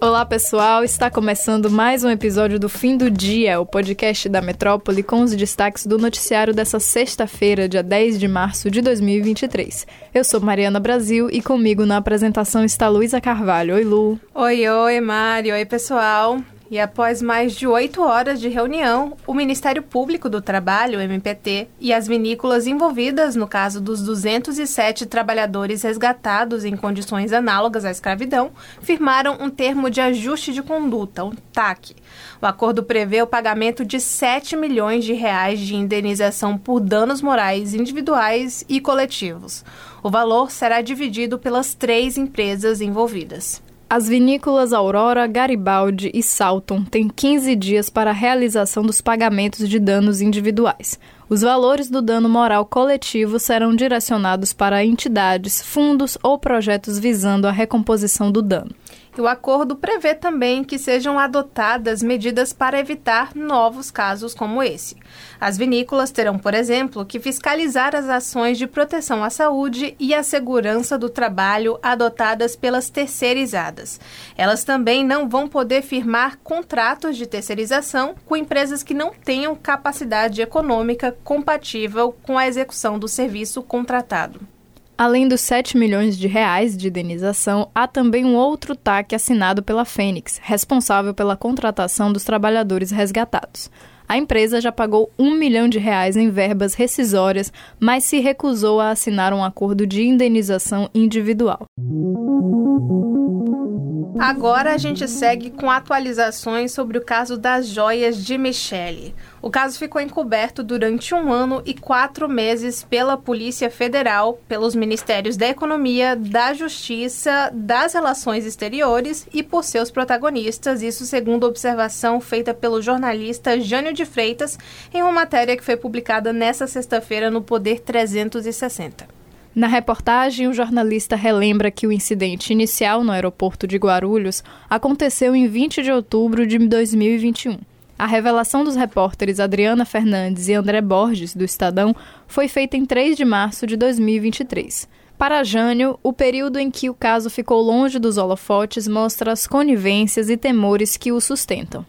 Olá, pessoal! Está começando mais um episódio do Fim do Dia, o podcast da Metrópole, com os destaques do noticiário dessa sexta-feira, dia 10 de março de 2023. Eu sou Mariana Brasil e comigo na apresentação está Luísa Carvalho. Oi, Lu! Oi, oi, Mari! Oi, pessoal! E após mais de oito horas de reunião, o Ministério Público do Trabalho, MPT, e as vinícolas envolvidas no caso dos 207 trabalhadores resgatados em condições análogas à escravidão firmaram um termo de ajuste de conduta, um TAC. O acordo prevê o pagamento de 7 milhões de reais de indenização por danos morais individuais e coletivos. O valor será dividido pelas três empresas envolvidas. As vinícolas Aurora, Garibaldi e Salton têm 15 dias para a realização dos pagamentos de danos individuais. Os valores do dano moral coletivo serão direcionados para entidades, fundos ou projetos visando a recomposição do dano. E o acordo prevê também que sejam adotadas medidas para evitar novos casos como esse. As vinícolas terão, por exemplo, que fiscalizar as ações de proteção à saúde e à segurança do trabalho adotadas pelas terceirizadas. Elas também não vão poder firmar contratos de terceirização com empresas que não tenham capacidade econômica compatível com a execução do serviço contratado. Além dos 7 milhões de reais de indenização, há também um outro TAC assinado pela Fênix, responsável pela contratação dos trabalhadores resgatados. A empresa já pagou um milhão de reais em verbas rescisórias, mas se recusou a assinar um acordo de indenização individual. Agora a gente segue com atualizações sobre o caso das joias de Michele. O caso ficou encoberto durante um ano e quatro meses pela Polícia Federal, pelos Ministérios da Economia, da Justiça, das Relações Exteriores e por seus protagonistas, isso segundo observação feita pelo jornalista Jânio de Freitas em uma matéria que foi publicada nesta sexta-feira no Poder 360. Na reportagem, o jornalista relembra que o incidente inicial no aeroporto de Guarulhos aconteceu em 20 de outubro de 2021. A revelação dos repórteres Adriana Fernandes e André Borges, do Estadão, foi feita em 3 de março de 2023. Para Jânio, o período em que o caso ficou longe dos holofotes mostra as conivências e temores que o sustentam.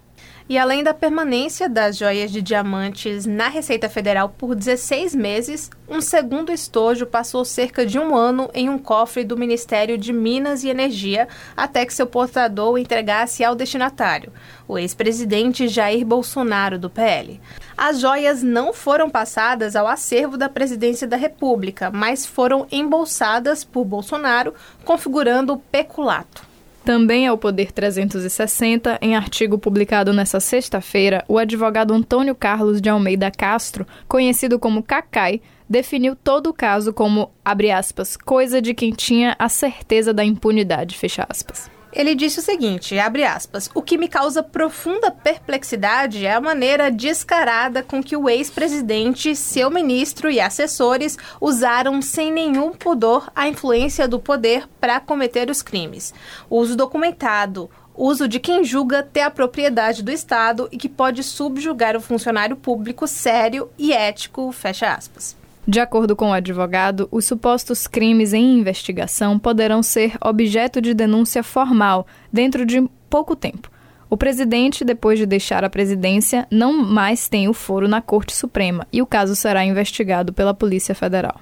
E além da permanência das joias de diamantes na Receita Federal por 16 meses, um segundo estojo passou cerca de um ano em um cofre do Ministério de Minas e Energia até que seu portador o entregasse ao destinatário, o ex-presidente Jair Bolsonaro, do PL. As joias não foram passadas ao acervo da Presidência da República, mas foram embolsadas por Bolsonaro, configurando o peculato. Também ao Poder 360, em artigo publicado nesta sexta-feira, o advogado Antônio Carlos de Almeida Castro, conhecido como Cacai, definiu todo o caso como, abre aspas, coisa de quem tinha a certeza da impunidade, fecha aspas. Ele disse o seguinte, abre aspas, o que me causa profunda perplexidade é a maneira descarada com que o ex-presidente, seu ministro e assessores usaram sem nenhum pudor a influência do poder para cometer os crimes. Uso documentado, uso de quem julga ter a propriedade do Estado e que pode subjugar o funcionário público sério e ético, fecha aspas. De acordo com o advogado, os supostos crimes em investigação poderão ser objeto de denúncia formal dentro de pouco tempo. O presidente, depois de deixar a presidência, não mais tem o foro na Corte Suprema e o caso será investigado pela Polícia Federal.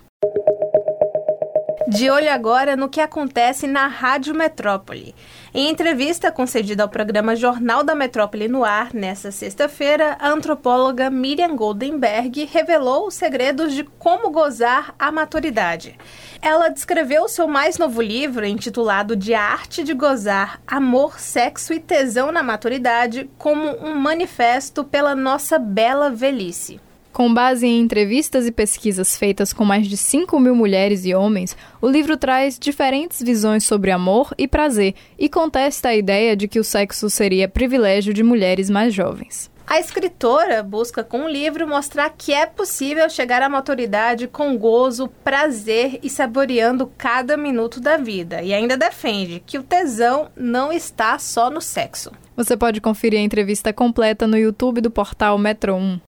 De olho agora no que acontece na Rádio Metrópole. Em entrevista concedida ao programa Jornal da Metrópole no Ar, nesta sexta-feira, a antropóloga Miriam Goldenberg revelou os segredos de como gozar a maturidade. Ela descreveu seu mais novo livro, intitulado De Arte de Gozar, Amor, Sexo e Tesão na Maturidade, como um manifesto pela nossa bela velhice. Com base em entrevistas e pesquisas feitas com mais de 5 mil mulheres e homens, o livro traz diferentes visões sobre amor e prazer e contesta a ideia de que o sexo seria privilégio de mulheres mais jovens. A escritora busca com o livro mostrar que é possível chegar à maturidade com gozo, prazer e saboreando cada minuto da vida, e ainda defende que o tesão não está só no sexo. Você pode conferir a entrevista completa no YouTube do portal Metro 1.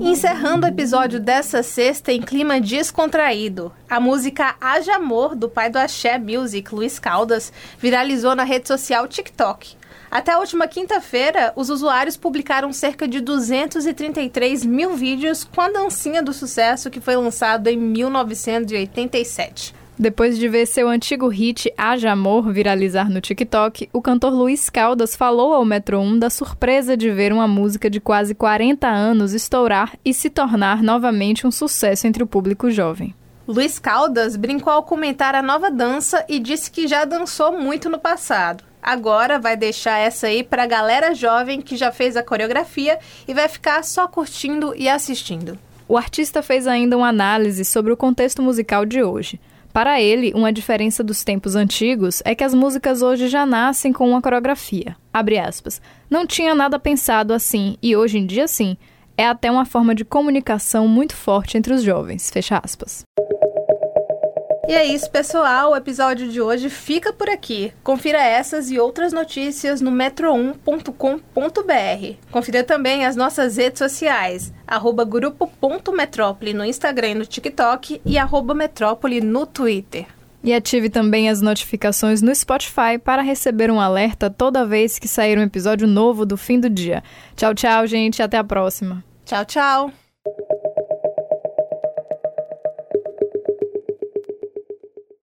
Encerrando o episódio dessa sexta em clima descontraído, a música Haja Amor, do pai do Axé Music, Luiz Caldas, viralizou na rede social TikTok. Até a última quinta-feira, os usuários publicaram cerca de 233 mil vídeos com a dancinha do sucesso que foi lançado em 1987. Depois de ver seu antigo hit Haja Amor viralizar no TikTok, o cantor Luiz Caldas falou ao Metro 1 da surpresa de ver uma música de quase 40 anos estourar e se tornar novamente um sucesso entre o público jovem. Luiz Caldas brincou ao comentar a nova dança e disse que já dançou muito no passado. Agora vai deixar essa aí para a galera jovem que já fez a coreografia e vai ficar só curtindo e assistindo. O artista fez ainda uma análise sobre o contexto musical de hoje. Para ele, uma diferença dos tempos antigos é que as músicas hoje já nascem com uma coreografia. Abre aspas. Não tinha nada pensado assim, e hoje em dia sim. É até uma forma de comunicação muito forte entre os jovens. Fecha aspas. E é isso, pessoal. O episódio de hoje fica por aqui. Confira essas e outras notícias no metro1.com.br. Confira também as nossas redes sociais, arroba grupo.metrópole no Instagram e no TikTok e arroba metrópole no Twitter. E ative também as notificações no Spotify para receber um alerta toda vez que sair um episódio novo do fim do dia. Tchau, tchau, gente. Até a próxima. Tchau, tchau.